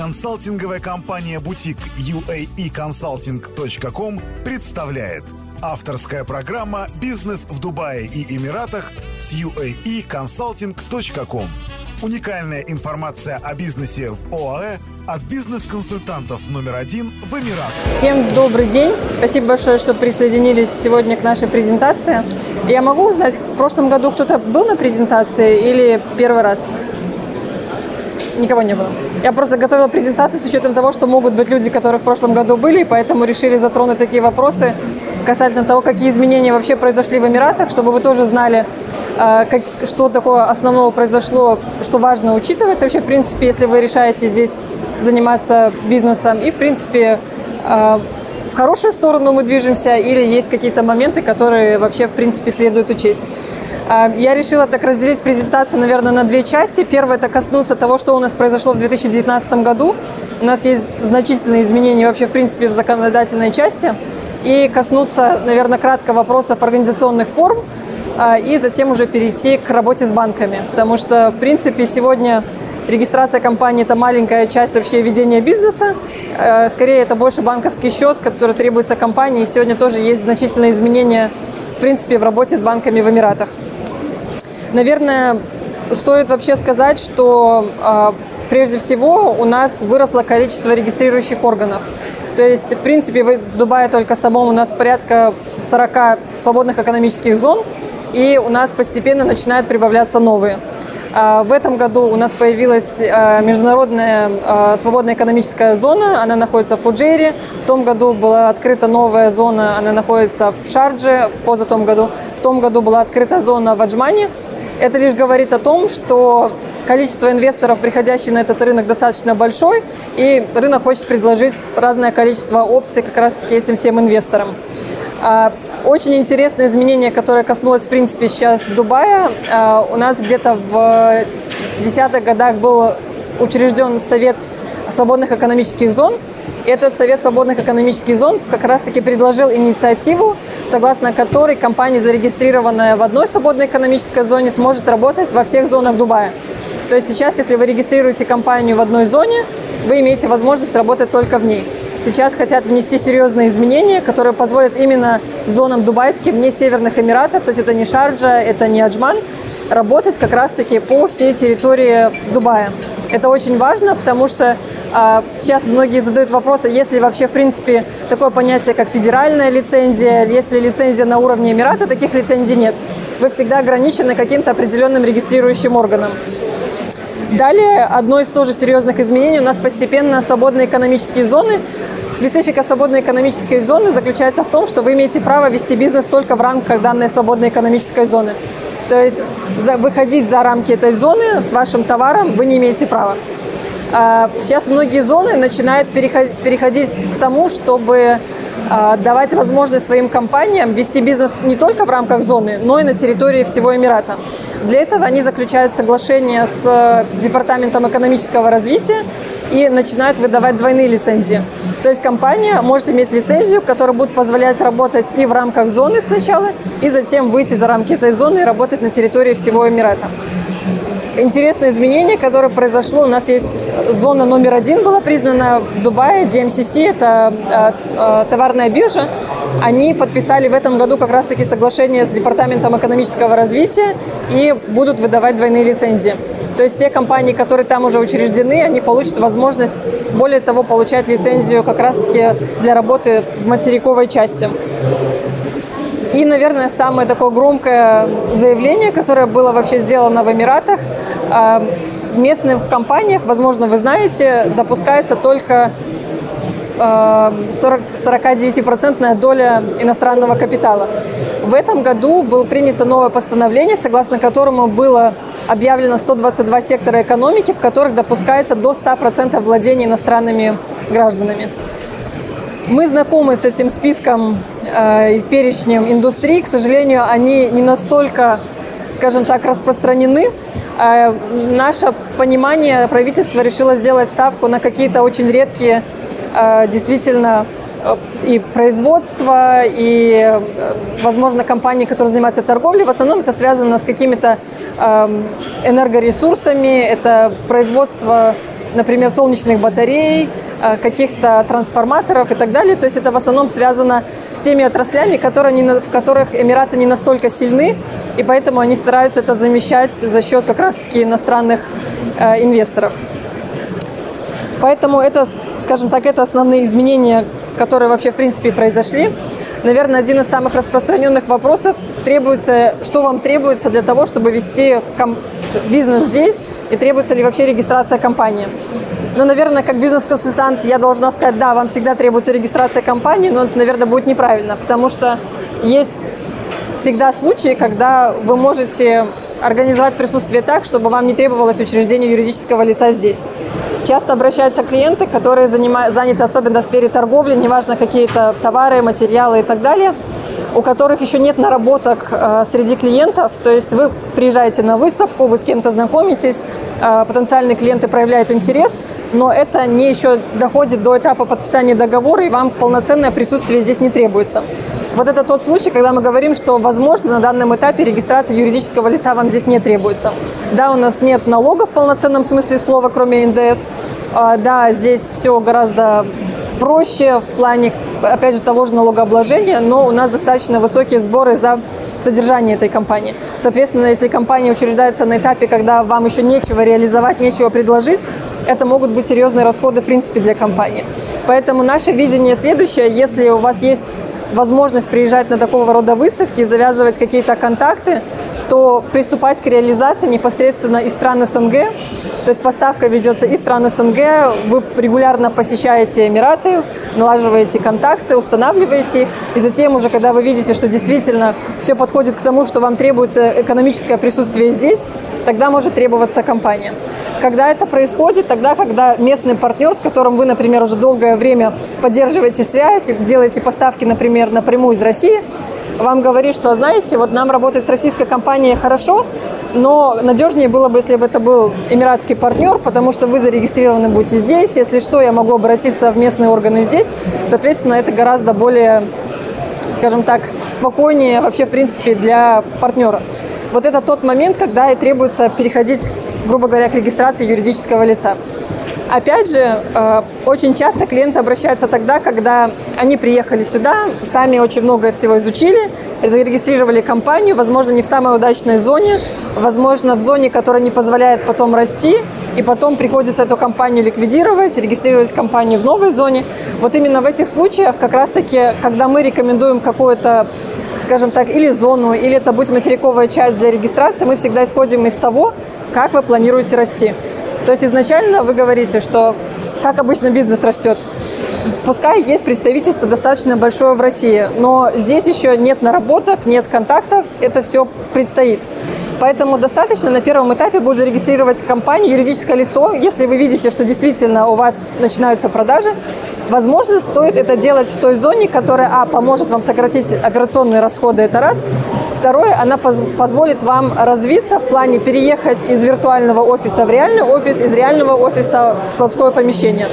Консалтинговая компания «Бутик» uaeconsulting.com представляет Авторская программа «Бизнес в Дубае и Эмиратах» с uaeconsulting.com Уникальная информация о бизнесе в ОАЭ от бизнес-консультантов номер один в Эмиратах. Всем добрый день. Спасибо большое, что присоединились сегодня к нашей презентации. Я могу узнать, в прошлом году кто-то был на презентации или первый раз? Никого не было. Я просто готовила презентацию с учетом того, что могут быть люди, которые в прошлом году были, поэтому решили затронуть такие вопросы касательно того, какие изменения вообще произошли в Эмиратах, чтобы вы тоже знали, как, что такое основного произошло, что важно учитывать вообще, в принципе, если вы решаете здесь заниматься бизнесом. И, в принципе, а, в хорошую сторону мы движемся или есть какие-то моменты, которые вообще, в принципе, следует учесть. А, я решила так разделить презентацию, наверное, на две части. Первое – это коснуться того, что у нас произошло в 2019 году. У нас есть значительные изменения вообще, в принципе, в законодательной части. И коснуться, наверное, кратко вопросов организационных форм – а, и затем уже перейти к работе с банками. Потому что, в принципе, сегодня регистрация компании – это маленькая часть вообще ведения бизнеса. Э, скорее, это больше банковский счет, который требуется компании. И сегодня тоже есть значительные изменения, в принципе, в работе с банками в Эмиратах. Наверное, стоит вообще сказать, что а, прежде всего у нас выросло количество регистрирующих органов. То есть, в принципе, в Дубае только самом у нас порядка 40 свободных экономических зон – и у нас постепенно начинают прибавляться новые. А, в этом году у нас появилась а, международная свободная экономическая зона, она находится в Фуджейре. В том году была открыта новая зона, она находится в Шардже, в позатом году. В том году была открыта зона в Аджмане. Это лишь говорит о том, что количество инвесторов, приходящих на этот рынок, достаточно большой, и рынок хочет предложить разное количество опций как раз-таки этим всем инвесторам. Очень интересное изменение, которое коснулось, в принципе, сейчас Дубая. А, у нас где-то в десятых годах был учрежден Совет свободных экономических зон. Этот Совет свободных экономических зон как раз-таки предложил инициативу, согласно которой компания, зарегистрированная в одной свободной экономической зоне, сможет работать во всех зонах Дубая. То есть сейчас, если вы регистрируете компанию в одной зоне, вы имеете возможность работать только в ней сейчас хотят внести серьезные изменения, которые позволят именно зонам дубайским, не Северных Эмиратов, то есть это не Шарджа, это не Аджман, работать как раз-таки по всей территории Дубая. Это очень важно, потому что сейчас многие задают вопросы, есть ли вообще, в принципе, такое понятие, как федеральная лицензия, есть ли лицензия на уровне Эмирата, таких лицензий нет. Вы всегда ограничены каким-то определенным регистрирующим органом. Далее, одно из тоже серьезных изменений, у нас постепенно свободные экономические зоны Специфика свободной экономической зоны заключается в том, что вы имеете право вести бизнес только в рамках данной свободной экономической зоны. То есть выходить за рамки этой зоны с вашим товаром вы не имеете права. А, сейчас многие зоны начинают переходить к тому, чтобы а, давать возможность своим компаниям вести бизнес не только в рамках зоны, но и на территории всего Эмирата. Для этого они заключают соглашение с э, Департаментом экономического развития и начинают выдавать двойные лицензии. То есть компания может иметь лицензию, которая будет позволять работать и в рамках зоны сначала, и затем выйти за рамки этой зоны и работать на территории всего Эмирата. Интересное изменение, которое произошло, у нас есть зона номер один была признана в Дубае, DMCC, это э, э, товарная биржа. Они подписали в этом году как раз-таки соглашение с Департаментом экономического развития и будут выдавать двойные лицензии. То есть те компании, которые там уже учреждены, они получат возможность, более того, получать лицензию как раз-таки для работы в материковой части. И, наверное, самое такое громкое заявление, которое было вообще сделано в Эмиратах, а, в местных компаниях, возможно, вы знаете, допускается только 49% доля иностранного капитала. В этом году было принято новое постановление, согласно которому было объявлено 122 сектора экономики, в которых допускается до 100% владения иностранными гражданами. Мы знакомы с этим списком э, перечнем индустрий. К сожалению, они не настолько, скажем так, распространены. Э, наше понимание, правительство решило сделать ставку на какие-то очень редкие, э, действительно, э, и производство, и, э, возможно, компании, которые занимаются торговлей. В основном это связано с какими-то энергоресурсами, это производство например, солнечных батарей, каких-то трансформаторов и так далее. То есть это в основном связано с теми отраслями, которые, в которых Эмираты не настолько сильны, и поэтому они стараются это замещать за счет как раз-таки иностранных э, инвесторов. Поэтому это, скажем так, это основные изменения, которые вообще в принципе произошли. Наверное, один из самых распространенных вопросов требуется, что вам требуется для того, чтобы вести бизнес здесь, и требуется ли вообще регистрация компании. Ну, наверное, как бизнес-консультант я должна сказать, да, вам всегда требуется регистрация компании, но это, наверное, будет неправильно, потому что есть всегда случаи, когда вы можете организовать присутствие так, чтобы вам не требовалось учреждение юридического лица здесь. Часто обращаются клиенты, которые занимают, заняты особенно в сфере торговли, неважно какие-то товары, материалы и так далее, у которых еще нет наработок э, среди клиентов. То есть вы приезжаете на выставку, вы с кем-то знакомитесь, э, потенциальные клиенты проявляют интерес, но это не еще доходит до этапа подписания договора, и вам полноценное присутствие здесь не требуется. Вот это тот случай, когда мы говорим, что, возможно, на данном этапе регистрация юридического лица вам здесь не требуется. Да, у нас нет налогов в полноценном смысле слова, кроме НДС. А, да, здесь все гораздо проще в плане, опять же, того же налогообложения, но у нас достаточно высокие сборы за содержание этой компании. Соответственно, если компания учреждается на этапе, когда вам еще нечего реализовать, нечего предложить, это могут быть серьезные расходы, в принципе, для компании. Поэтому наше видение следующее. Если у вас есть возможность приезжать на такого рода выставки, завязывать какие-то контакты, то приступать к реализации непосредственно из стран СНГ. То есть поставка ведется из стран СНГ, вы регулярно посещаете Эмираты, налаживаете контакты, устанавливаете их, и затем уже, когда вы видите, что действительно все подходит к тому, что вам требуется экономическое присутствие здесь, тогда может требоваться компания. Когда это происходит? Тогда, когда местный партнер, с которым вы, например, уже долгое время поддерживаете связь, делаете поставки, например, напрямую из России, вам говорит, что, знаете, вот нам работать с российской компанией хорошо, но надежнее было бы, если бы это был эмиратский партнер, потому что вы зарегистрированы будете здесь. Если что, я могу обратиться в местные органы здесь. Соответственно, это гораздо более, скажем так, спокойнее вообще, в принципе, для партнера. Вот это тот момент, когда и требуется переходить, грубо говоря, к регистрации юридического лица. Опять же, э, очень часто клиенты обращаются тогда, когда они приехали сюда, сами очень много всего изучили, зарегистрировали компанию, возможно, не в самой удачной зоне, возможно, в зоне, которая не позволяет потом расти, и потом приходится эту компанию ликвидировать, регистрировать компанию в новой зоне. Вот именно в этих случаях, как раз-таки, когда мы рекомендуем какую-то скажем так, или зону, или это будет материковая часть для регистрации, мы всегда исходим из того, как вы планируете расти. То есть изначально вы говорите, что как обычно бизнес растет. Пускай есть представительство достаточно большое в России, но здесь еще нет наработок, нет контактов, это все предстоит. Поэтому достаточно на первом этапе будет зарегистрировать компанию, юридическое лицо. Если вы видите, что действительно у вас начинаются продажи, возможно, стоит это делать в той зоне, которая, а, поможет вам сократить операционные расходы, это раз. Второе, она поз позволит вам развиться в плане переехать из виртуального офиса в реальный офис, из реального офиса в складское помещение.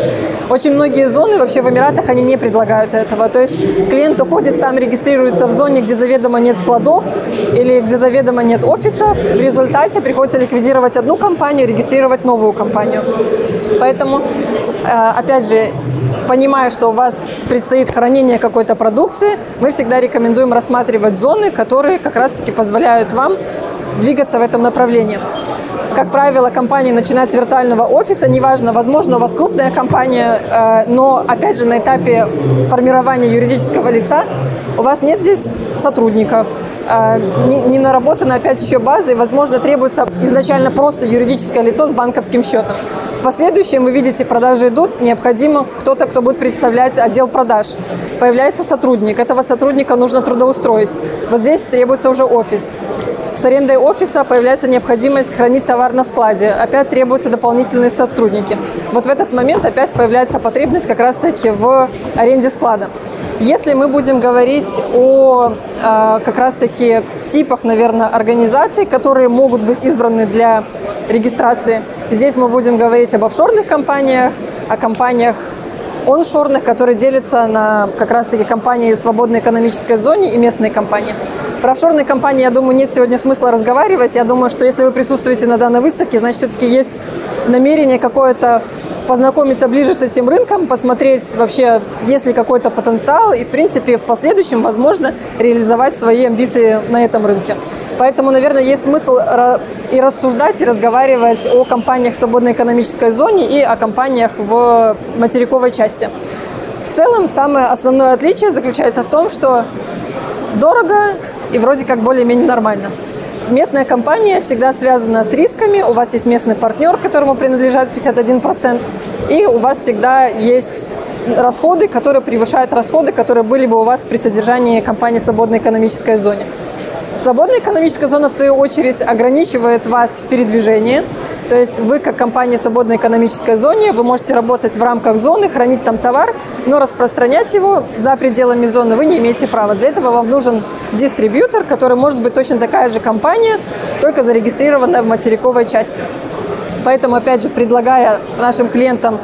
Очень многие зоны вообще в Эмиратах, они не предлагают этого. То есть клиент уходит, сам регистрируется в зоне, где заведомо нет складов или где заведомо нет офисов. В результате приходится ликвидировать одну компанию, регистрировать новую компанию. Поэтому, э, опять же, понимая, что у вас предстоит хранение какой-то продукции, мы всегда рекомендуем рассматривать зоны, которые как раз-таки позволяют вам двигаться в этом направлении. Как правило, компания начинает с виртуального офиса, неважно, возможно, у вас крупная компания, э, но, опять же, на этапе формирования юридического лица у вас нет здесь сотрудников, э, не наработана опять еще база, и, возможно, требуется изначально просто юридическое лицо с банковским счетом. В последующем вы видите, продажи идут, необходимо кто-то, кто будет представлять отдел продаж. Появляется сотрудник, этого сотрудника нужно трудоустроить. Вот здесь требуется уже офис. С арендой офиса появляется необходимость хранить товар на складе. Опять требуются дополнительные сотрудники. Вот в этот момент опять появляется потребность как раз-таки в аренде склада. Если мы будем говорить о э, как раз-таки типах, наверное, организаций, которые могут быть избраны для регистрации, здесь мы будем говорить об офшорных компаниях, о компаниях оншорных, которые делятся на как раз-таки компании в свободной экономической зоне и местные компании. Про офшорные компании, я думаю, нет сегодня смысла разговаривать. Я думаю, что если вы присутствуете на данной выставке, значит, все-таки есть намерение какое-то познакомиться ближе с этим рынком, посмотреть вообще, есть ли какой-то потенциал и, в принципе, в последующем, возможно, реализовать свои амбиции на этом рынке. Поэтому, наверное, есть смысл и рассуждать, и разговаривать о компаниях в свободной экономической зоне и о компаниях в материковой части. В целом, самое основное отличие заключается в том, что дорого и вроде как более-менее нормально. Местная компания всегда связана с рисками, у вас есть местный партнер, которому принадлежат 51%, и у вас всегда есть расходы, которые превышают расходы, которые были бы у вас при содержании компании в свободной экономической зоне. Свободная экономическая зона, в свою очередь, ограничивает вас в передвижении. То есть вы, как компания в свободной экономической зоне, вы можете работать в рамках зоны, хранить там товар, но распространять его за пределами зоны вы не имеете права. Для этого вам нужен дистрибьютор, который может быть точно такая же компания, только зарегистрированная в материковой части. Поэтому, опять же, предлагая нашим клиентам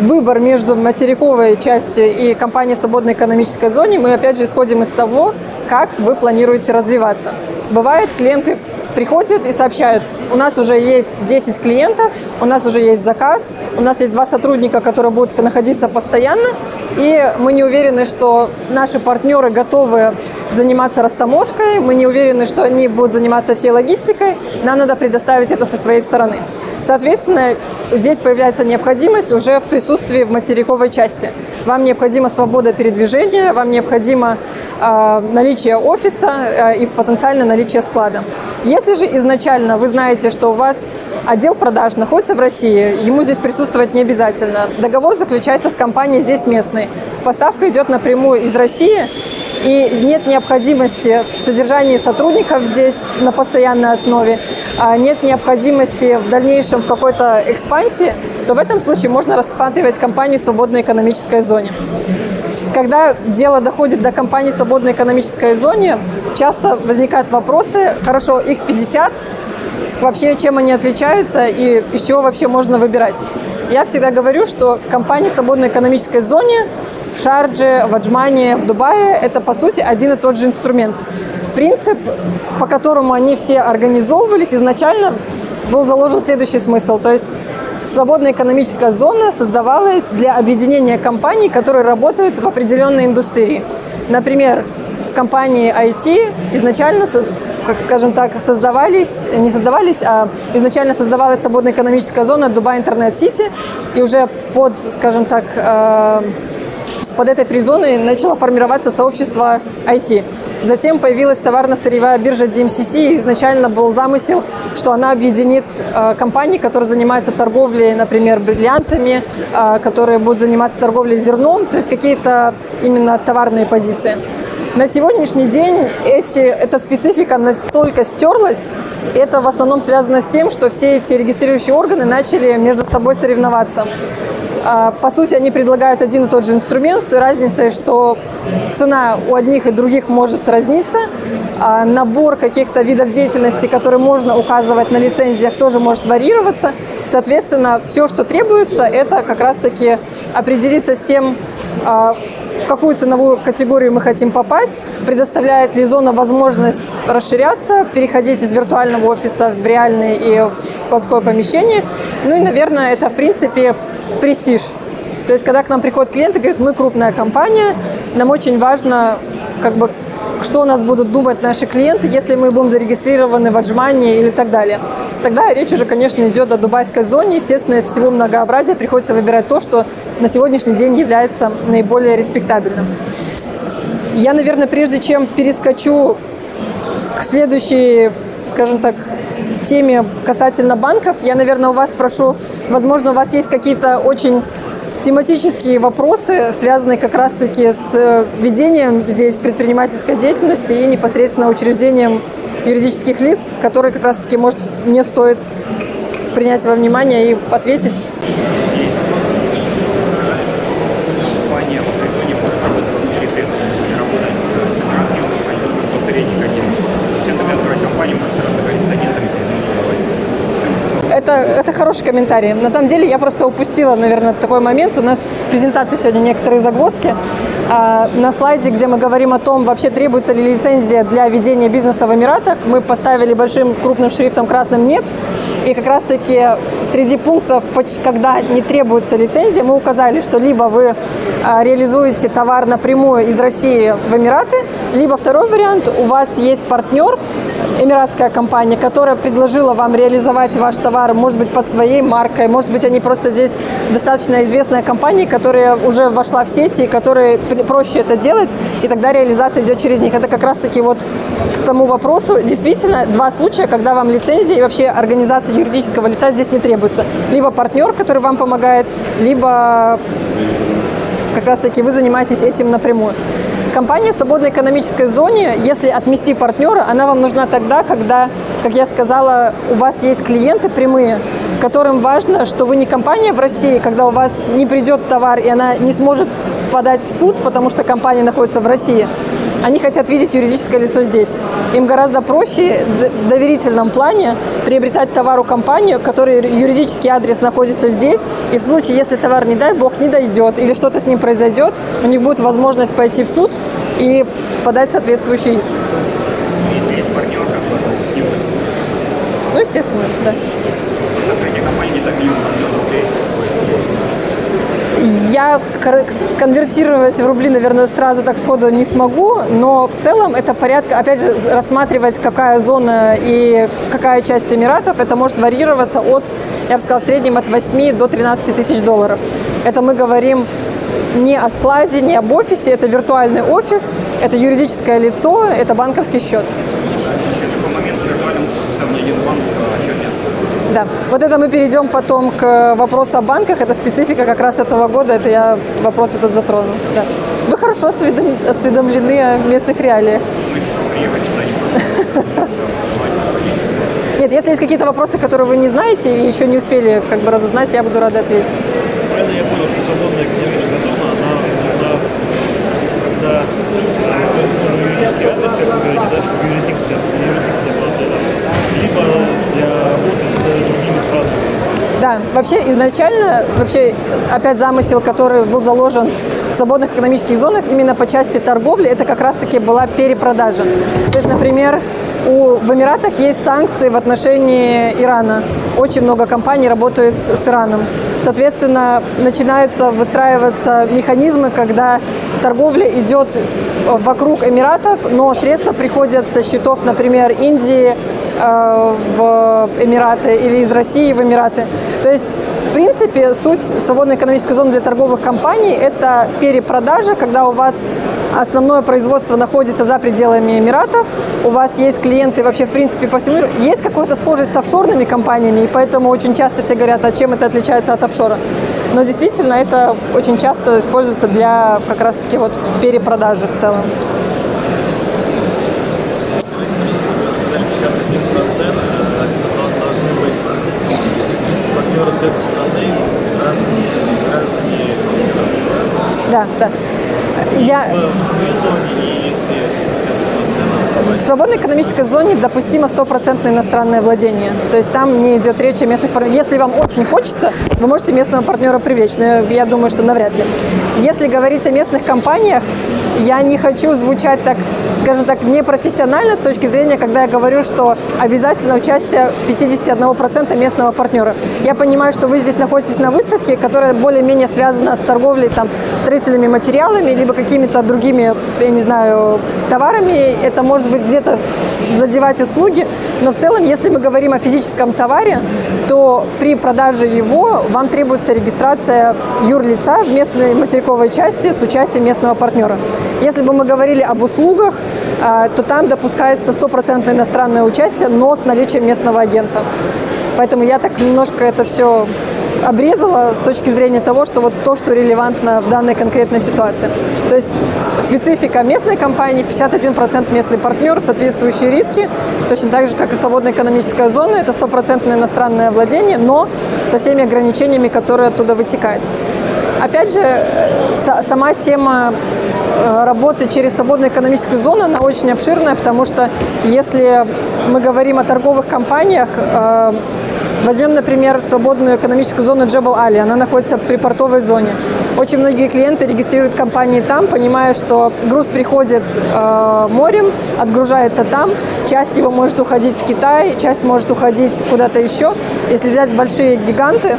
выбор между материковой частью и компанией свободной экономической зоне, мы опять же исходим из того, как вы планируете развиваться. Бывает, клиенты приходят и сообщают, у нас уже есть 10 клиентов, у нас уже есть заказ, у нас есть два сотрудника, которые будут находиться постоянно, и мы не уверены, что наши партнеры готовы заниматься растаможкой, мы не уверены, что они будут заниматься всей логистикой, нам надо предоставить это со своей стороны. Соответственно, здесь появляется необходимость уже в присутствии в материковой части. Вам необходима свобода передвижения, вам необходимо э, наличие офиса э, и потенциально наличие склада. Если же изначально вы знаете, что у вас отдел продаж находится в России, ему здесь присутствовать не обязательно. Договор заключается с компанией здесь местной. Поставка идет напрямую из России, и нет необходимости в содержании сотрудников здесь на постоянной основе, а нет необходимости в дальнейшем в какой-то экспансии, то в этом случае можно рассматривать компанию в свободной экономической зоне. Когда дело доходит до компании в свободной экономической зоне, часто возникают вопросы, хорошо, их 50, вообще чем они отличаются и из чего вообще можно выбирать. Я всегда говорю, что компании свободной экономической зоне в Шардже, в Аджмане, в Дубае – это, по сути, один и тот же инструмент. Принцип, по которому они все организовывались, изначально был заложен следующий смысл. То есть свободная экономическая зона создавалась для объединения компаний, которые работают в определенной индустрии. Например, компании IT изначально как скажем так, создавались, не создавались, а изначально создавалась свободная экономическая зона Дубай Интернет Сити, и уже под, скажем так, э, под этой фризоной начало формироваться сообщество IT. Затем появилась товарно-сырьевая биржа DMCC. Изначально был замысел, что она объединит э, компании, которые занимаются торговлей, например, бриллиантами, э, которые будут заниматься торговлей зерном, то есть какие-то именно товарные позиции. На сегодняшний день эти, эта специфика настолько стерлась, и это в основном связано с тем, что все эти регистрирующие органы начали между собой соревноваться. А, по сути, они предлагают один и тот же инструмент с той разницей, что цена у одних и других может разниться, а набор каких-то видов деятельности, которые можно указывать на лицензиях, тоже может варьироваться. Соответственно, все, что требуется, это как раз-таки определиться с тем, а, в какую ценовую категорию мы хотим попасть, предоставляет ли зона возможность расширяться, переходить из виртуального офиса в реальный и в складское помещение. Ну и, наверное, это, в принципе, престиж. То есть, когда к нам приходят клиенты, говорят, мы крупная компания, нам очень важно, как бы, что у нас будут думать наши клиенты, если мы будем зарегистрированы в Аджмане или так далее. Тогда речь уже, конечно, идет о дубайской зоне. Естественно, из всего многообразия приходится выбирать то, что на сегодняшний день является наиболее респектабельным. Я, наверное, прежде чем перескочу к следующей, скажем так, теме касательно банков, я, наверное, у вас спрошу, возможно, у вас есть какие-то очень тематические вопросы, связанные как раз-таки с э, ведением здесь предпринимательской деятельности и непосредственно учреждением юридических лиц, которые как раз-таки, может, мне стоит принять во внимание и ответить. это, это хороший комментарий. На самом деле я просто упустила, наверное, такой момент. У нас в презентации сегодня некоторые загвоздки. А, на слайде, где мы говорим о том, вообще требуется ли лицензия для ведения бизнеса в Эмиратах, мы поставили большим крупным шрифтом красным «нет». И как раз-таки среди пунктов, когда не требуется лицензия, мы указали, что либо вы а, реализуете товар напрямую из России в Эмираты, либо второй вариант, у вас есть партнер, эмиратская компания, которая предложила вам реализовать ваш товар, может быть, под своей маркой, может быть, они просто здесь достаточно известная компания, которая уже вошла в сети, и которой проще это делать, и тогда реализация идет через них. Это как раз-таки вот к тому вопросу. Действительно, два случая, когда вам лицензия и вообще организация юридического лица здесь не требуется. Либо партнер, который вам помогает, либо как раз-таки вы занимаетесь этим напрямую. Компания в свободной экономической зоне, если отмести партнера, она вам нужна тогда, когда, как я сказала, у вас есть клиенты прямые, которым важно, что вы не компания в России, когда у вас не придет товар и она не сможет подать в суд, потому что компания находится в России. Они хотят видеть юридическое лицо здесь. Им гораздо проще в доверительном плане приобретать товар у компании, который юридический адрес находится здесь, и в случае, если товар, не дай бог, не дойдет или что-то с ним произойдет, у них будет возможность пойти в суд и подать соответствующий иск. Ну, естественно, да. Закрытие компании не так миллион рублей. Я конвертировать в рубли, наверное, сразу так сходу не смогу, но в целом это порядка, опять же, рассматривать, какая зона и какая часть Эмиратов, это может варьироваться от, я бы сказала, в среднем от 8 до 13 тысяч долларов. Это мы говорим не о складе, не об офисе, это виртуальный офис, это юридическое лицо, это банковский счет. Еще такой момент с виртуальным офисом, ни один банк а счет нет. Да, вот это мы перейдем потом к вопросу о банках. Это специфика как раз этого года. Это я вопрос этот затрону. Да. Вы хорошо осведом- осведомлены о местных реалиях. Нет, если есть какие-то вопросы, которые вы не знаете и еще не успели как бы разузнать, я буду рада ответить. Правильно я понял, что свободная экономическая зона, она когда э, юридический адрес, как вы говорите, да, чтобы юрисдикция, юрисдикция была для этого, либо для работы с другими странами. Да, вообще изначально, вообще опять замысел, который был заложен в свободных экономических зонах именно по части торговли, это как раз-таки была перепродажа. То есть, например, у, в Эмиратах есть санкции в отношении Ирана. Очень много компаний работают с, с Ираном. Соответственно, начинаются выстраиваться механизмы, когда торговля идет вокруг Эмиратов, но средства приходят со счетов, например, Индии, э, в Эмираты или из России в Эмираты. То есть, в принципе, суть свободной экономической зоны для торговых компаний – это перепродажа, когда у вас основное производство находится за пределами Эмиратов, у вас есть клиенты вообще, в принципе, по всему миру. Есть какая-то схожесть с офшорными компаниями, и поэтому очень часто все говорят, а чем это отличается от офшора. Но действительно, это очень часто используется для как раз-таки вот перепродажи в целом. партнеры с этой страны, граждане, граждане Да, да. Я, в свободной экономической зоне допустимо стопроцентное иностранное владение. То есть там не идет речь о местных партнерах. Если вам очень хочется, вы можете местного партнера привлечь, но я думаю, что навряд ли. Если говорить о местных компаниях, я не хочу звучать так, скажем так, непрофессионально с точки зрения, когда я говорю, что обязательно участие 51% местного партнера. Я понимаю, что вы здесь находитесь на выставке, которая более-менее связана с торговлей, там, строительными материалами, либо какими-то другими, я не знаю, товарами. Это может быть где-то задевать услуги, но в целом, если мы говорим о физическом товаре, то при продаже его вам требуется регистрация юрлица в местной материковой части с участием местного партнера. Если бы мы говорили об услугах, а, то там допускается стопроцентное иностранное участие, но с наличием местного агента. Поэтому я так немножко это все обрезала с точки зрения того, что вот то, что релевантно в данной конкретной ситуации. То есть специфика местной компании, 51% местный партнер, соответствующие риски, точно так же, как и свободная экономическая зона, это стопроцентное иностранное владение, но со всеми ограничениями, которые оттуда вытекают. Опять же, сама тема э, работы через свободную экономическую зону, она очень обширная, потому что если мы говорим о торговых компаниях, э, Возьмем, например, свободную экономическую зону Джебал Али. Она находится при портовой зоне. Очень многие клиенты регистрируют компании там, понимая, что груз приходит э, морем, отгружается там, часть его может уходить в Китай, часть может уходить куда-то еще. Если взять большие гиганты,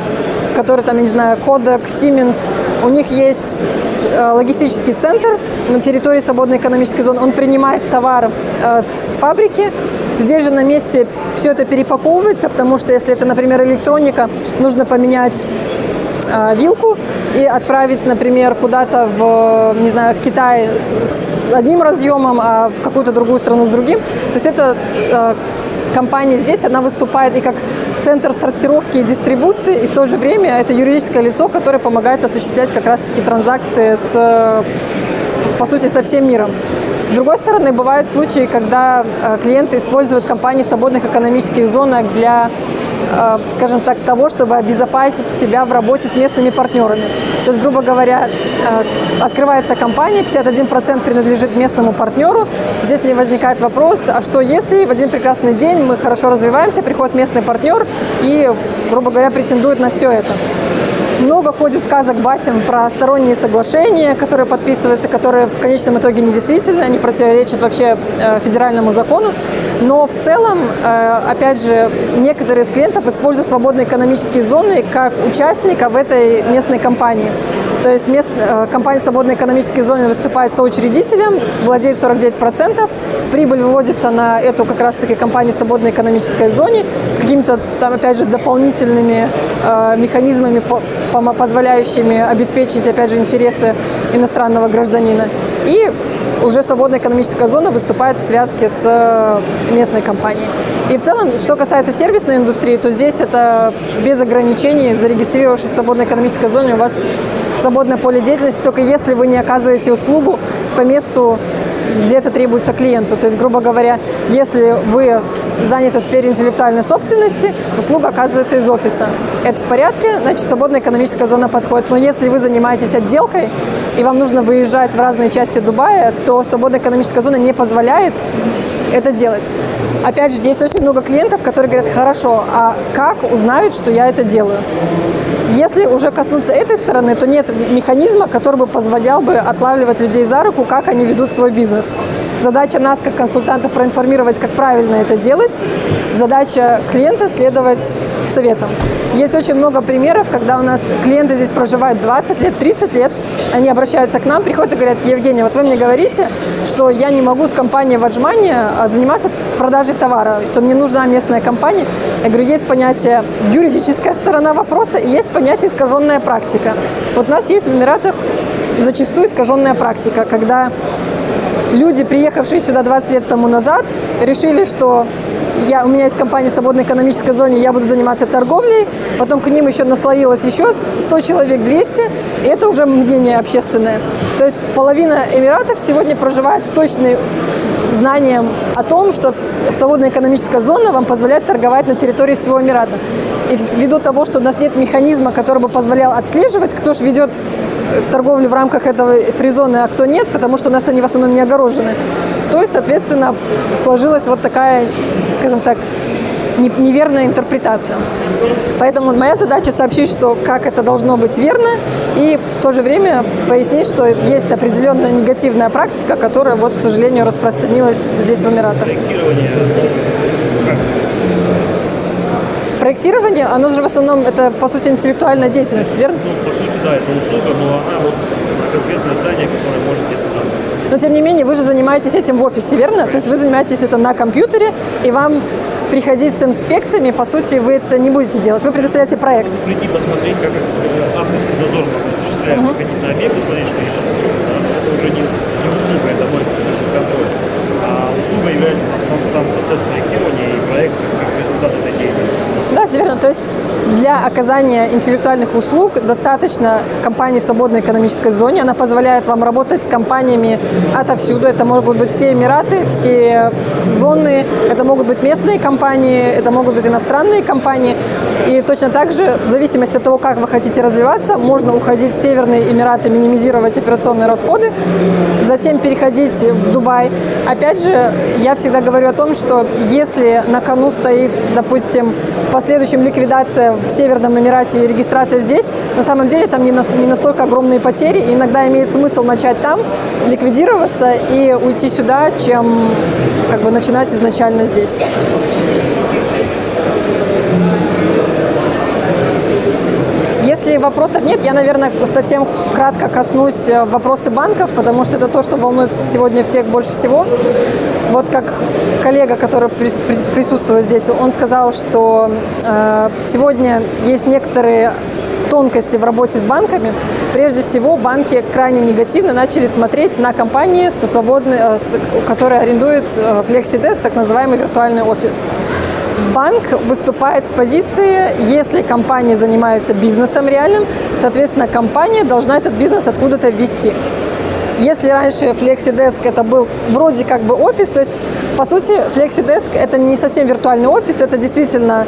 которые там, я не знаю, Kodak, Siemens, у них есть э, логистический центр на территории свободной экономической зоны. Он принимает товар э, с фабрики. Здесь же на месте все это перепаковывается, потому что если это, например, электроника, нужно поменять э, вилку и отправить, например, куда-то в, не знаю, в Китай с, одним разъемом, а в какую-то другую страну с другим. То есть это компания здесь, она выступает и как центр сортировки и дистрибуции, и в то же время это юридическое лицо, которое помогает осуществлять как раз-таки транзакции с, по сути, со всем миром. С другой стороны, бывают случаи, когда э, клиенты используют компании свободных экономических зонах для Э, скажем так, того, чтобы обезопасить себя в работе с местными партнерами. То есть, грубо говоря, э, открывается компания, 51% принадлежит местному партнеру. Здесь не возникает вопрос, а что если в один прекрасный день мы хорошо развиваемся, приходит местный партнер и, грубо говоря, претендует на все это. Много ходит сказок басен про сторонние соглашения, которые подписываются, которые в конечном итоге недействительны, они противоречат вообще э, федеральному закону. Но в целом, э, опять же, некоторые из клиентов используют свободные экономические зоны как участника в этой местной компании. То есть мест, э, компания «Свободные экономические зоны» выступает соучредителем, владеет 49%, прибыль выводится на эту как раз-таки компанию «Свободной экономической зоне» с какими-то там, опять же, дополнительными э, механизмами, по, по, позволяющими обеспечить, опять же, интересы иностранного гражданина. И уже свободная экономическая зона выступает в связке с э, местной компанией. И в целом, что касается сервисной индустрии, то здесь это без ограничений, зарегистрировавшись в свободной экономической зоне, у вас свободное поле деятельности, только если вы не оказываете услугу по месту где это требуется клиенту. То есть, грубо говоря, если вы заняты в сфере интеллектуальной собственности, услуга оказывается из офиса. Это в порядке, значит, свободная экономическая зона подходит. Но если вы занимаетесь отделкой, и вам нужно выезжать в разные части Дубая, то свободная экономическая зона не позволяет это делать. Опять же, есть очень много клиентов, которые говорят, хорошо, а как узнают, что я это делаю? Если уже коснуться этой стороны, то нет механизма, который бы позволял бы отлавливать людей за руку, как они ведут свой бизнес. Задача нас, как консультантов, проинформировать, как правильно это делать. Задача клиента – следовать советам. Есть очень много примеров, когда у нас клиенты здесь проживают 20 лет, 30 лет, они обращаются к нам, приходят и говорят, Евгения, вот вы мне говорите, что я не могу с компанией в Аджмане а, заниматься продажей товара, что мне нужна местная компания. Я говорю, есть понятие юридическая сторона вопроса и есть понятие искаженная практика. Вот у нас есть в Эмиратах зачастую искаженная практика, когда люди, приехавшие сюда 20 лет тому назад, решили, что я, у меня есть компания в свободной экономической зоне, я буду заниматься торговлей, потом к ним еще наслоилось еще 100 человек, 200, и это уже мнение общественное. То есть половина Эмиратов сегодня проживает с точным знанием о том, что свободная экономическая зона вам позволяет торговать на территории всего Эмирата. И ввиду того, что у нас нет механизма, который бы позволял отслеживать, кто же ведет торговлю в рамках этого фризона, а кто нет, потому что у нас они в основном не огорожены, то есть, соответственно, сложилась вот такая, скажем так, неверная интерпретация. Поэтому моя задача сообщить, что как это должно быть верно, и в то же время пояснить, что есть определенная негативная практика, которая, вот, к сожалению, распространилась здесь в Эмиратах. Проектирование Проектирование, оно же в основном, это, по сути, интеллектуальная деятельность, верно? Ну, по сути, да, это услуга, но она вот конкретное здание, которое может но тем не менее вы же занимаетесь этим в офисе, верно? То есть вы занимаетесь это на компьютере, и вам приходить с инспекциями, по сути, вы это не будете делать. Вы предоставляете проект. Прийти посмотреть, как э, авторский надзор осуществляет, uh-huh. приходить на объект, посмотреть, что есть да? Это уже не, не услуга, это мой контроль. А услуга является сам, сам процесс проектирования и проект как результат этой деятельности. Да, все верно. То есть для оказания интеллектуальных услуг достаточно компании свободной экономической зоне. Она позволяет вам работать с компаниями отовсюду. Это могут быть все Эмираты, все зоны, это могут быть местные компании, это могут быть иностранные компании. И точно так же, в зависимости от того, как вы хотите развиваться, можно уходить в Северные Эмираты, минимизировать операционные расходы, затем переходить в Дубай. Опять же, я всегда говорю о том, что если на кону стоит, допустим, в последующем ликвидация в Северном Эмирате и регистрация здесь, на самом деле там не, на, не настолько огромные потери, и иногда имеет смысл начать там, ликвидироваться и уйти сюда, чем как бы начинать изначально здесь. Если вопросов нет, я, наверное, совсем кратко коснусь э, вопросы банков, потому что это то, что волнует сегодня всех больше всего. Вот как коллега, который присутствует здесь, он сказал, что э, сегодня есть некоторые тонкости в работе с банками. Прежде всего, банки крайне негативно начали смотреть на компании, со свободной, э, которые арендуют FlexiDesk, так называемый виртуальный офис банк выступает с позиции, если компания занимается бизнесом реальным, соответственно, компания должна этот бизнес откуда-то ввести. Если раньше FlexiDesk это был вроде как бы офис, то есть по сути FlexiDesk это не совсем виртуальный офис, это действительно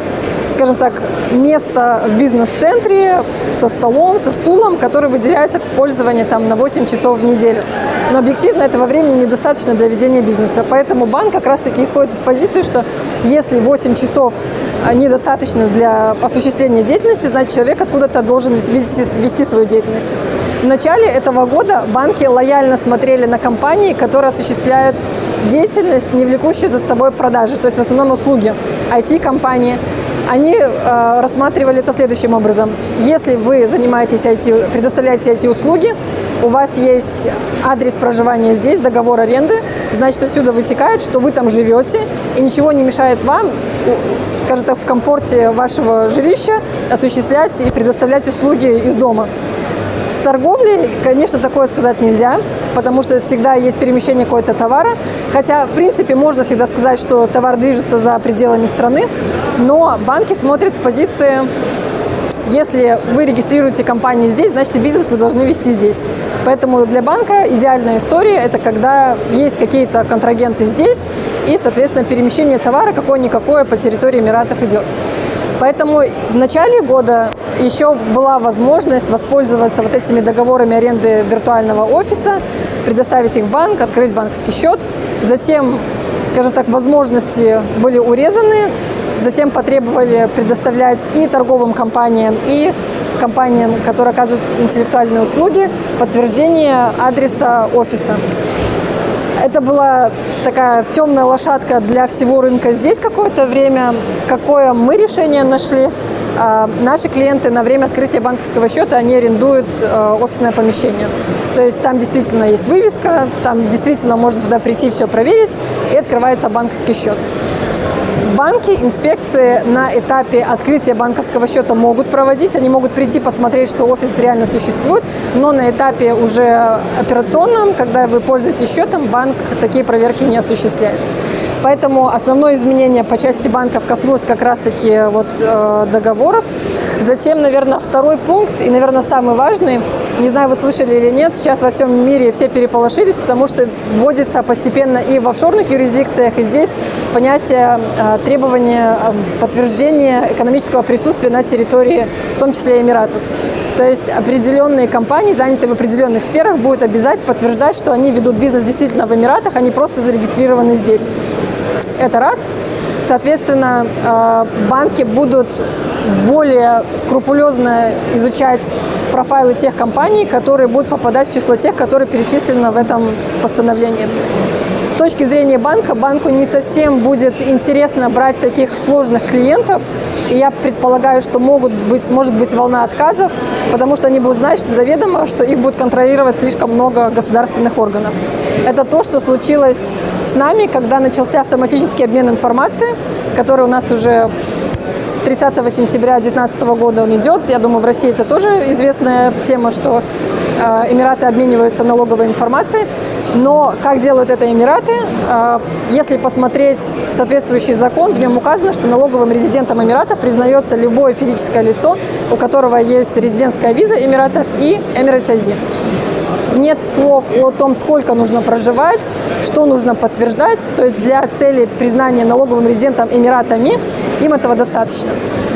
скажем так, место в бизнес-центре со столом, со стулом, который выделяется в пользование там, на 8 часов в неделю. Но объективно этого времени недостаточно для ведения бизнеса. Поэтому банк как раз-таки исходит из позиции, что если 8 часов а, недостаточно для осуществления деятельности, значит человек откуда-то должен вести, вести свою деятельность. В начале этого года банки лояльно смотрели на компании, которые осуществляют деятельность, не влекущую за собой продажи, то есть в основном услуги, IT-компании, они э, рассматривали это следующим образом. Если вы занимаетесь IT, предоставляете IT-услуги, у вас есть адрес проживания здесь, договор аренды, значит, отсюда вытекает, что вы там живете, и ничего не мешает вам, скажем так, в комфорте вашего жилища осуществлять и предоставлять услуги из дома торговли, конечно, такое сказать нельзя, потому что всегда есть перемещение какого-то товара. Хотя, в принципе, можно всегда сказать, что товар движется за пределами страны, но банки смотрят с позиции если вы регистрируете компанию здесь, значит и бизнес вы должны вести здесь. Поэтому для банка идеальная история – это когда есть какие-то контрагенты здесь, и, соответственно, перемещение товара какое-никакое по территории Эмиратов идет. Поэтому в начале года еще была возможность воспользоваться вот этими договорами аренды виртуального офиса, предоставить их в банк, открыть банковский счет. Затем, скажем так, возможности были урезаны, затем потребовали предоставлять и торговым компаниям, и компаниям, которые оказывают интеллектуальные услуги, подтверждение адреса офиса. Это была такая темная лошадка для всего рынка здесь какое-то время. Какое мы решение нашли? А, наши клиенты на время открытия банковского счета, они арендуют э, офисное помещение. То есть там действительно есть вывеска, там действительно можно туда прийти, все проверить, и открывается банковский счет. Банки инспекции на этапе открытия банковского счета могут проводить. Они могут прийти посмотреть, что офис реально существует, но на этапе уже операционном, когда вы пользуетесь счетом, банк такие проверки не осуществляет. Поэтому основное изменение по части банков коснулось как раз-таки вот, э, договоров. Затем, наверное, второй пункт, и, наверное, самый важный, не знаю, вы слышали или нет, сейчас во всем мире все переполошились, потому что вводится постепенно и в офшорных юрисдикциях, и здесь понятие э, требования э, подтверждения экономического присутствия на территории, в том числе Эмиратов. То есть определенные компании, занятые в определенных сферах, будут обязать подтверждать, что они ведут бизнес действительно в Эмиратах, они просто зарегистрированы здесь. Это раз. Соответственно, э, банки будут более скрупулезно изучать профайлы тех компаний, которые будут попадать в число тех, которые перечислены в этом постановлении. С точки зрения банка, банку не совсем будет интересно брать таких сложных клиентов, и я предполагаю, что могут быть, может быть волна отказов, потому что они будут знать заведомо, что их будет контролировать слишком много государственных органов. Это то, что случилось с нами, когда начался автоматический обмен информацией, который у нас уже с 30 сентября 2019 года он идет. Я думаю, в России это тоже известная тема, что э, Эмираты обмениваются налоговой информацией. Но как делают это Эмираты? Э, если посмотреть соответствующий закон, в нем указано, что налоговым резидентом Эмиратов признается любое физическое лицо, у которого есть резидентская виза Эмиратов и Emirates ID нет слов о том, сколько нужно проживать, что нужно подтверждать. То есть для цели признания налоговым резидентом Эмиратами им этого достаточно.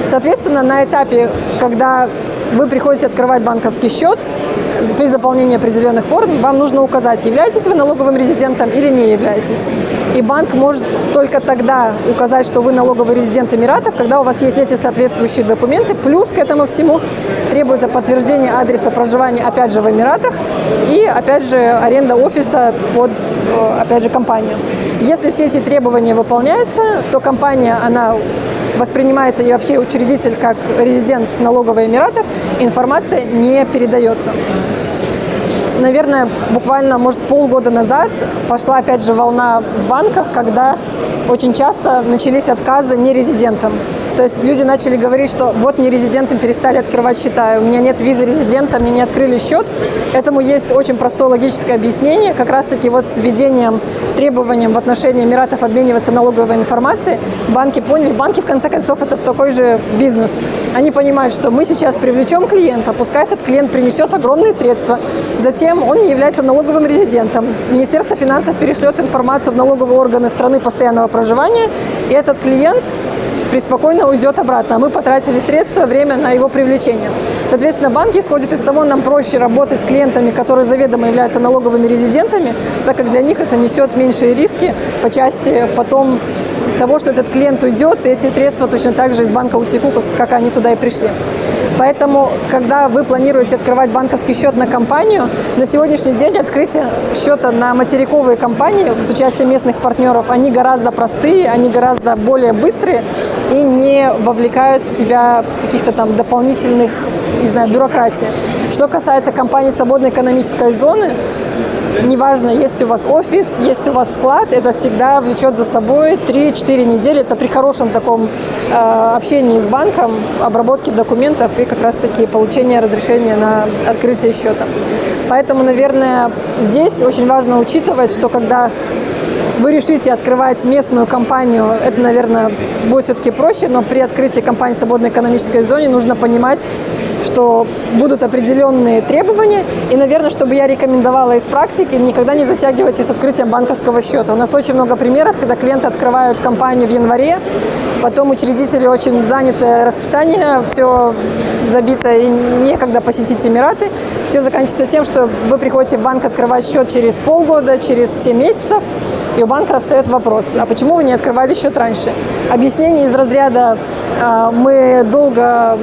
Соответственно, на этапе, когда вы приходите открывать банковский счет, при заполнении определенных форм вам нужно указать, являетесь вы налоговым резидентом или не являетесь. И банк может только тогда указать, что вы налоговый резидент Эмиратов, когда у вас есть эти соответствующие документы. Плюс к этому всему требуется подтверждение адреса проживания, опять же, в Эмиратах и, опять же, аренда офиса под, э, опять же, компанию. Если все эти требования выполняются, то компания, она воспринимается и вообще учредитель как резидент налоговых Эмиратов, информация не передается. Наверное, буквально, может, полгода назад пошла опять же волна в банках, когда очень часто начались отказы нерезидентам. То есть люди начали говорить, что вот не резидентам перестали открывать счета, у меня нет визы резидента, мне не открыли счет. Этому есть очень простое логическое объяснение, как раз-таки вот с введением требованием в отношении Эмиратов обмениваться налоговой информацией, банки поняли, банки в конце концов это такой же бизнес. Они понимают, что мы сейчас привлечем клиента, пускай этот клиент принесет огромные средства, затем он не является налоговым резидентом. Министерство финансов перешлет информацию в налоговые органы страны постоянного проживания, и этот клиент преспокойно уйдет обратно. А мы потратили средства, время на его привлечение. Соответственно, банки исходят из того, нам проще работать с клиентами, которые заведомо являются налоговыми резидентами, так как для них это несет меньшие риски по части потом того, что этот клиент уйдет, и эти средства точно так же из банка утекут, как они туда и пришли. Поэтому, когда вы планируете открывать банковский счет на компанию, на сегодняшний день открытие счета на материковые компании с участием местных партнеров, они гораздо простые, они гораздо более быстрые и не вовлекают в себя каких-то там дополнительных, не знаю, бюрократии. Что касается компании свободной экономической зоны, неважно, есть у вас офис, есть у вас склад, это всегда влечет за собой 3-4 недели. Это при хорошем таком э, общении с банком, обработке документов и как раз-таки получение разрешения на открытие счета. Поэтому, наверное, здесь очень важно учитывать, что когда вы решите открывать местную компанию, это, наверное, будет все-таки проще, но при открытии компании в свободной экономической зоне нужно понимать, что будут определенные требования. И, наверное, чтобы я рекомендовала из практики, никогда не затягивайте с открытием банковского счета. У нас очень много примеров, когда клиенты открывают компанию в январе, потом учредители очень заняты расписание, все забито и некогда посетить Эмираты. Все заканчивается тем, что вы приходите в банк открывать счет через полгода, через 7 месяцев, и у банка встает вопрос, а почему вы не открывали счет раньше? Объяснение из разряда «А, мы долго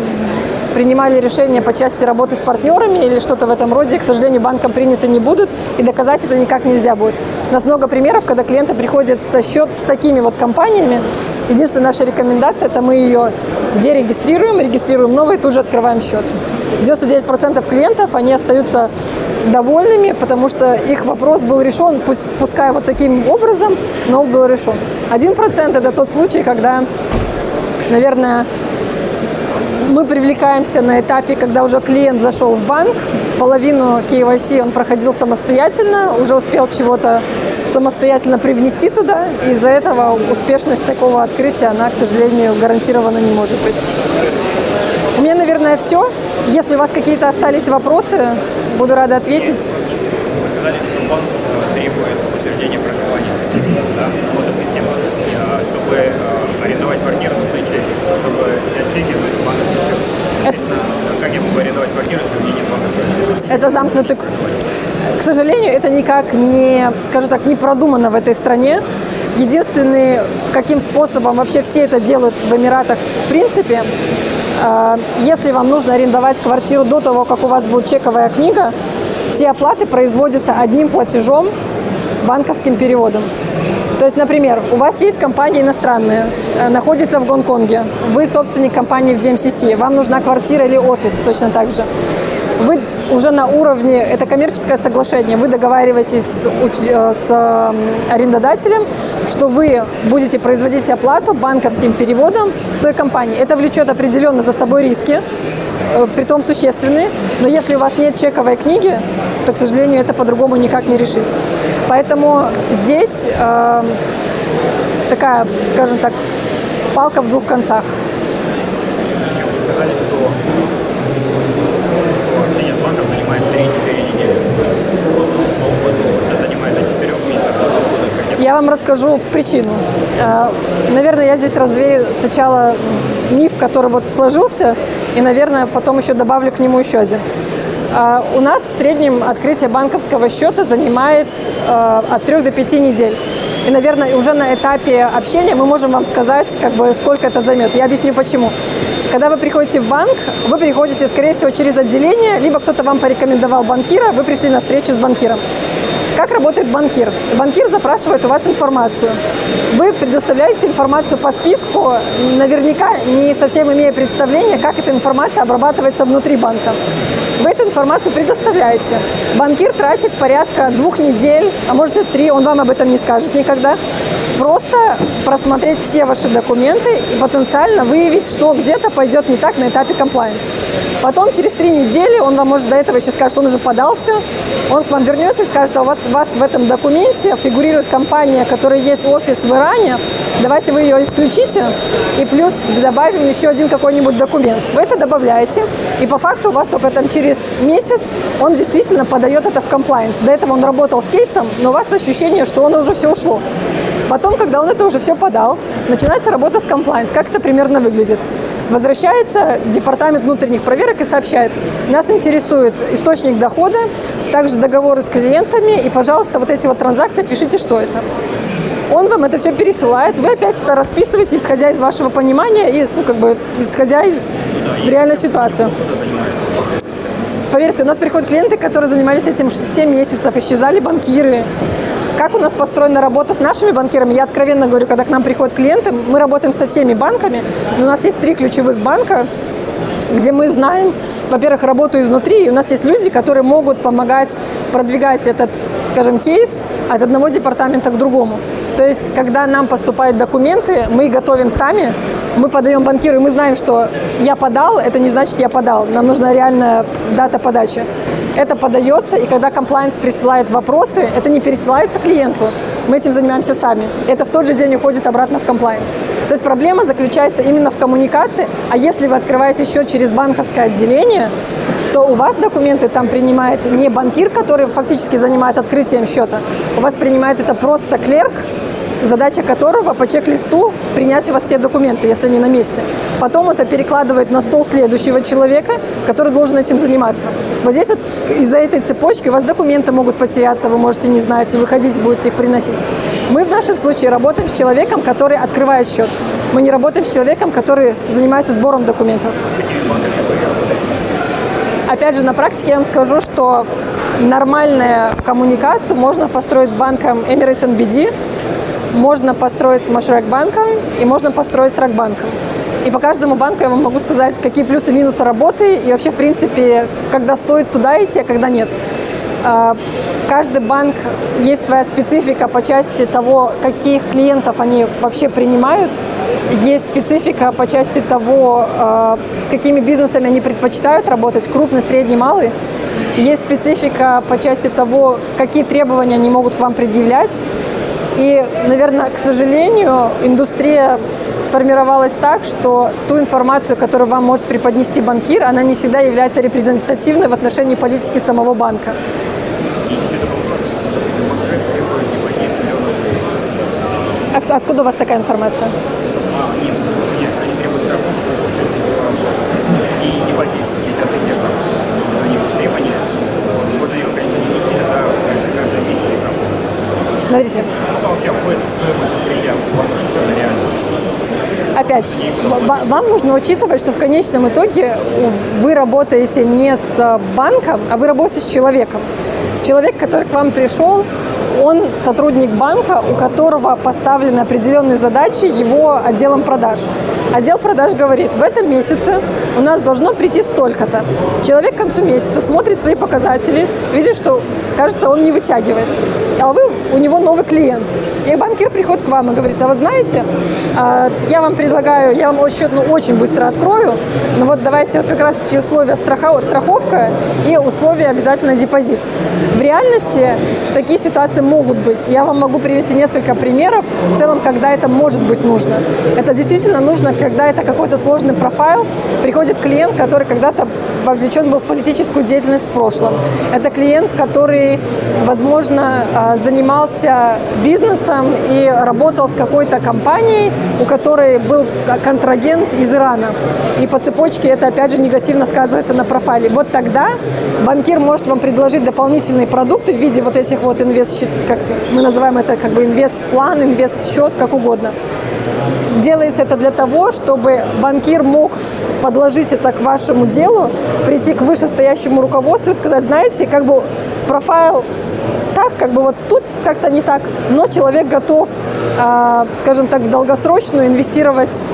принимали решения по части работы с партнерами или что-то в этом роде, к сожалению, банкам приняты не будут, и доказать это никак нельзя будет. У нас много примеров, когда клиенты приходят со счет с такими вот компаниями. Единственная наша рекомендация – это мы ее дерегистрируем, регистрируем новый, тут же открываем счет. 99% клиентов, они остаются довольными, потому что их вопрос был решен, пусть, пускай вот таким образом, но он был решен. Один процент – это тот случай, когда, наверное, мы привлекаемся на этапе, когда уже клиент зашел в банк, половину KYC он проходил самостоятельно, уже успел чего-то самостоятельно привнести туда, и из-за этого успешность такого открытия, она, к сожалению, гарантирована не может быть. У меня, наверное, все. Если у вас какие-то остались вопросы, буду рада ответить. Вы сказали, что банк требует подтверждения проживания. Да? Вот, допустим, э, чтобы э, арендовать квартиру, нужно чеки. Чтобы взять чеки, нужно банковский счет. Соответственно, Как я могу арендовать квартиру, если у меня нет банковского Это замкнутый к- сожалению, это никак не, скажем так, не продумано в этой стране. Единственный, каким способом вообще все это делают в Эмиратах, в принципе, э, если вам нужно арендовать квартиру до того, как у вас будет чековая книга, все оплаты производятся одним платежом, банковским переводом. То есть, например, у вас есть компания иностранная, э, находится в Гонконге, вы собственник компании в DMCC, вам нужна квартира или офис точно так же. Вы уже на уровне, это коммерческое соглашение, вы договариваетесь с, э, с арендодателем, что вы будете производить оплату банковским переводом с той компании. Это влечет определенно за собой риски, э, притом существенные, но если у вас нет чековой книги, то, к сожалению, это по-другому никак не решить. Поэтому здесь э, такая, скажем так, палка в двух концах. Сказали, что что общение с банком занимает 3-4 недели. Новый год это занимает от 4 месяцев до года. Как я Я вам расскажу причину. Э, Наверное, я здесь развею сначала миф, который вот сложился, и, наверное, потом еще добавлю к нему еще один. А, у нас в среднем открытие банковского счета занимает а, от 3 до 5 недель. И, наверное, уже на этапе общения мы можем вам сказать, как бы, сколько это займет. Я объясню почему. Когда вы приходите в банк, вы приходите, скорее всего, через отделение, либо кто-то вам порекомендовал банкира, вы пришли на встречу с банкиром. Как работает банкир? Банкир запрашивает у вас информацию. Вы предоставляете информацию по списку, наверняка не совсем имея представление, как эта информация обрабатывается внутри банка. Вы информацию предоставляете. Банкир тратит порядка двух недель, а может и три, он вам об этом не скажет никогда, просто просмотреть все ваши документы и потенциально выявить, что где-то пойдет не так на этапе compliance. Потом через три недели он вам может до этого еще скажет, что он уже подал все, он к вам вернется и скажет, а вот у вас в этом документе фигурирует компания, которая есть офис в Иране, давайте вы ее исключите и плюс добавим еще один какой-нибудь документ. Вы это добавляете, и по факту у вас только там через месяц он действительно подает это в compliance. До этого он работал с кейсом, но у вас ощущение, что он уже все ушло. Потом, когда он это уже все подал, начинается работа с compliance. Как это примерно выглядит? Возвращается департамент внутренних проверок и сообщает, нас интересует источник дохода, также договоры с клиентами, и, пожалуйста, вот эти вот транзакции, пишите, что это. Он вам это все пересылает, вы опять это расписываете, исходя из вашего понимания и, ну, как бы, исходя из реальной ситуации. Поверьте, у нас приходят клиенты, которые занимались этим 7 месяцев, исчезали банкиры, как у нас построена работа с нашими банкирами? Я откровенно говорю, когда к нам приходят клиенты, мы работаем со всеми банками, но у нас есть три ключевых банка, где мы знаем, во-первых, работу изнутри, и у нас есть люди, которые могут помогать продвигать этот, скажем, кейс от одного департамента к другому. То есть, когда нам поступают документы, мы готовим сами, мы подаем банкиру, и мы знаем, что я подал, это не значит я подал. Нам нужна реальная дата подачи. Это подается, и когда комплайнс присылает вопросы, это не пересылается клиенту, мы этим занимаемся сами. Это в тот же день уходит обратно в комплайнс. То есть проблема заключается именно в коммуникации, а если вы открываете счет через банковское отделение, то у вас документы там принимает не банкир, который фактически занимает открытием счета, у вас принимает это просто клерк, задача которого по чек-листу принять у вас все документы, если они на месте. Потом это перекладывает на стол следующего человека, который должен этим заниматься. Вот здесь вот из-за этой цепочки у вас документы могут потеряться, вы можете не знать, и выходить будете их приносить. Мы в нашем случае работаем с человеком, который открывает счет. Мы не работаем с человеком, который занимается сбором документов. Опять же, на практике я вам скажу, что нормальную коммуникацию можно построить с банком Emirates NBD, можно построить с Машрек банком и можно построить с Ракбанком. И по каждому банку я вам могу сказать, какие плюсы и минусы работы и вообще, в принципе, когда стоит туда идти, а когда нет. А, каждый банк есть своя специфика по части того, каких клиентов они вообще принимают. Есть специфика по части того, а, с какими бизнесами они предпочитают работать, крупный, средний, малый. Есть специфика по части того, какие требования они могут к вам предъявлять. И, наверное, к сожалению, индустрия сформировалась так, что ту информацию, которую вам может преподнести банкир, она не всегда является репрезентативной в отношении политики самого банка. Откуда у вас такая информация? Смотрите. Опять, вам нужно учитывать, что в конечном итоге вы работаете не с банком, а вы работаете с человеком. Человек, который к вам пришел, он сотрудник банка, у которого поставлены определенные задачи его отделом продаж. Отдел продаж говорит, в этом месяце у нас должно прийти столько-то. Человек к концу месяца смотрит свои показатели, видит, что, кажется, он не вытягивает. А вы у него новый клиент. И банкир приходит к вам и говорит, а вы знаете, а, я вам предлагаю, я вам счет ну, очень быстро открою, но вот давайте вот как раз-таки условия страховка и условия обязательно депозит. В реальности такие ситуации могут быть. Я вам могу привести несколько примеров, в целом, когда это может быть нужно. Это действительно нужно, когда это какой-то сложный профайл, приходит клиент, который когда-то вовлечен был в политическую деятельность в прошлом. Это клиент, который, возможно, а, занимался бизнесом и работал с какой-то компанией, у которой был контрагент из Ирана. И по цепочке это опять же негативно сказывается на профайле. Вот тогда банкир может вам предложить дополнительные продукты в виде вот этих вот инвест, как мы называем это как бы инвест-план, инвест-счет, как угодно. Делается это для того, чтобы банкир мог подложить это к вашему делу, прийти к вышестоящему руководству и сказать, знаете, как бы профайл как бы вот тут как-то не так, но человек готов, э, скажем так, в долгосрочную инвестировать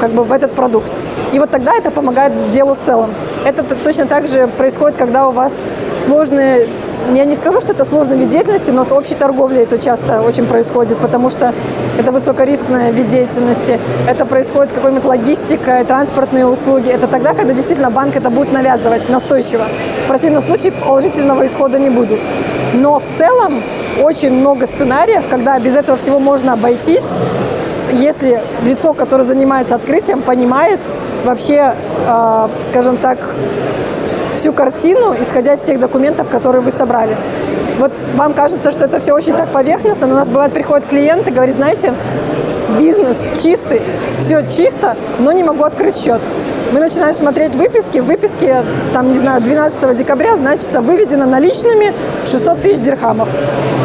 как бы в этот продукт. И вот тогда это помогает делу в целом. Это точно так же происходит, когда у вас сложные я не скажу, что это сложный вид деятельности, но с общей торговлей это часто очень происходит, потому что это высокорискный вид деятельности. Это происходит с какой-нибудь логистикой, транспортные услуги. Это тогда, когда действительно банк это будет навязывать настойчиво. В противном случае положительного исхода не будет. Но в целом очень много сценариев, когда без этого всего можно обойтись, если лицо, которое занимается открытием, понимает вообще, э, скажем так, всю картину, исходя из тех документов, которые вы собрали. Вот вам кажется, что это все очень так поверхностно, но у нас бывает приходит клиент и говорит, знаете, бизнес чистый, все чисто, но не могу открыть счет. Мы начинаем смотреть выписки. В выписке, там, не знаю, 12 декабря, значится, выведено наличными 600 тысяч дирхамов.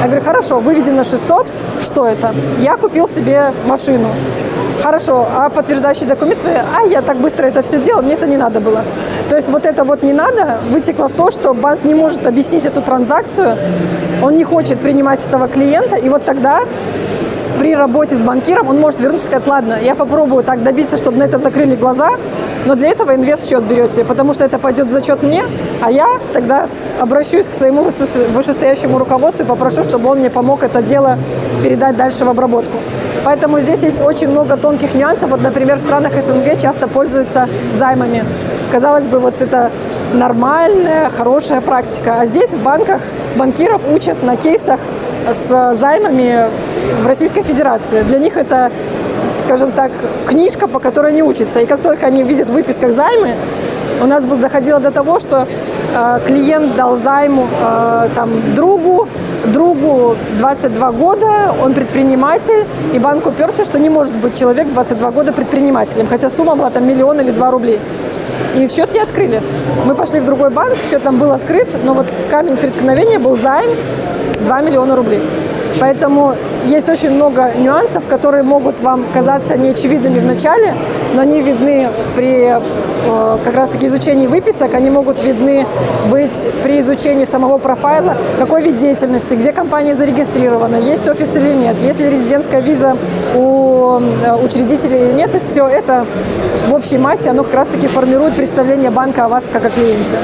Я говорю, хорошо, выведено 600, что это? Я купил себе машину. Хорошо, а подтверждающие документы, а я так быстро это все делал, мне это не надо было. То есть вот это вот не надо вытекло в то, что банк не может объяснить эту транзакцию, он не хочет принимать этого клиента, и вот тогда при работе с банкиром он может вернуться и сказать, ладно, я попробую так добиться, чтобы на это закрыли глаза, но для этого инвест-счет берете, потому что это пойдет в зачет мне, а я тогда обращусь к своему вышестоящему руководству и попрошу, чтобы он мне помог это дело передать дальше в обработку. Поэтому здесь есть очень много тонких нюансов. Вот, например, в странах СНГ часто пользуются займами. Казалось бы, вот это нормальная, хорошая практика. А здесь в банках банкиров учат на кейсах с займами в Российской Федерации. Для них это скажем так, книжка, по которой они учатся. И как только они видят в выписках займы, у нас доходило до того, что э, клиент дал займу э, там, другу, другу 22 года, он предприниматель, и банк уперся, что не может быть человек 22 года предпринимателем, хотя сумма была там миллион или два рублей. И счет не открыли. Мы пошли в другой банк, счет там был открыт, но вот камень преткновения был займ 2 миллиона рублей. Поэтому есть очень много нюансов, которые могут вам казаться неочевидными в начале, но они видны при э, как раз-таки изучении выписок, они могут видны быть при изучении самого профайла, какой вид деятельности, где компания зарегистрирована, есть офис или нет, есть ли резидентская виза у э, учредителей или нет. То есть все это в общей массе, оно как раз-таки формирует представление банка о вас как о клиенте.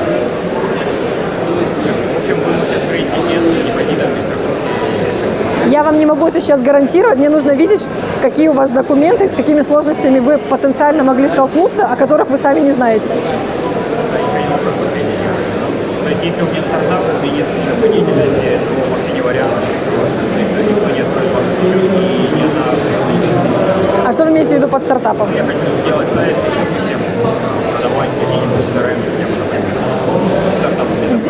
Я вам не могу это сейчас гарантировать. Мне нужно видеть, какие у вас документы, с какими сложностями вы потенциально могли столкнуться, о которых вы сами не знаете. То есть, если у меня стартап, у меня нет то вообще не вариант. А что вы имеете в виду под стартапом? Я хочу сделать сайт, систему продавать какие-нибудь CRM-системы,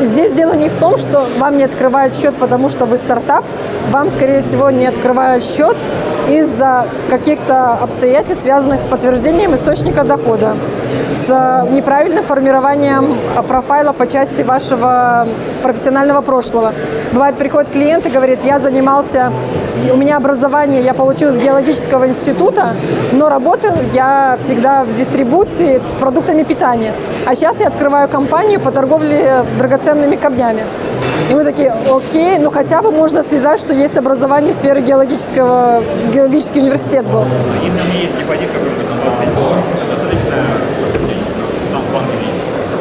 Здесь дело не в том, что вам не открывают счет, потому что вы стартап. Вам, скорее всего, не открывают счет из-за каких-то обстоятельств, связанных с подтверждением источника дохода, с неправильным формированием профайла по части вашего профессионального прошлого. Бывает, приходит клиент и говорит, я занимался, у меня образование, я получил из геологического института, но работал я всегда в дистрибуции продуктами питания. А сейчас я открываю компанию по торговле драгоценными камнями. И мы такие, окей, ну хотя бы можно связать, что есть образование сферы геологического, геологический университет был. Если у меня есть депозит какой-то на 25 долларов,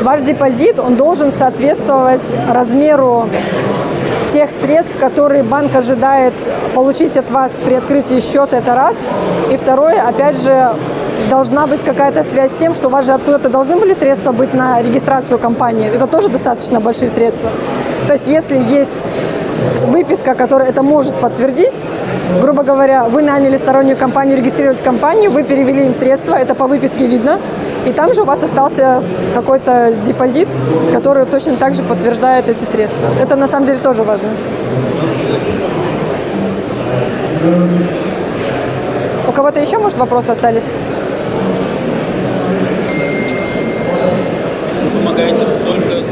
Ваш депозит, он должен соответствовать размеру тех средств, которые банк ожидает получить от вас при открытии счета, это раз. И второе, опять же, должна быть какая-то связь с тем, что у вас же откуда-то должны были средства быть на регистрацию компании. Это тоже достаточно большие средства. То есть если есть выписка, которая это может подтвердить, грубо говоря, вы наняли стороннюю компанию регистрировать компанию, вы перевели им средства, это по выписке видно, и там же у вас остался какой-то депозит, который точно так же подтверждает эти средства. Это на самом деле тоже важно. У кого-то еще, может, вопросы остались? Вы помогаете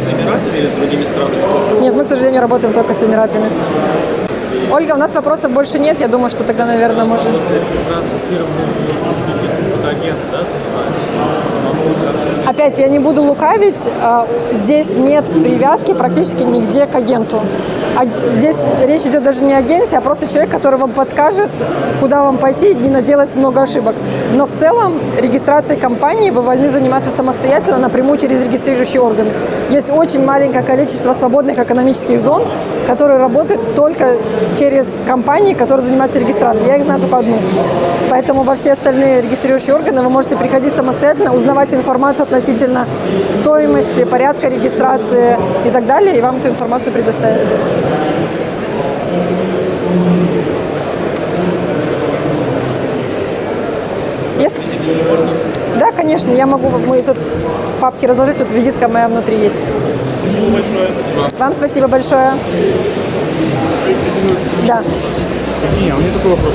с Эмиратами или с другими странами? Нет, мы, к сожалению, работаем только с Эмиратами. Ольга, у нас вопросов больше нет. Я думаю, что тогда, наверное, можно... Фирмы исключительно агент, да, занимается? Опять, я не буду лукавить, а, здесь нет привязки практически нигде к агенту. А здесь речь идет даже не о агенте, а просто человек, который вам подскажет, куда вам пойти и не наделать много ошибок. Но в целом регистрацией компании вы вольны заниматься самостоятельно напрямую через регистрирующий орган. Есть очень маленькое количество свободных экономических зон, которые работают только через компании, которые занимаются регистрацией. Я их знаю только одну. Поэтому во все остальные регистрирующие органы вы можете приходить самостоятельно, узнавать информацию относительно стоимости, порядка регистрации и так далее, и вам эту информацию предоставят. Если... Да, конечно, я могу, мы тут папки разложить, тут визитка моя внутри есть. Спасибо большое. Вам спасибо большое. Да. Не, у меня такой вопрос.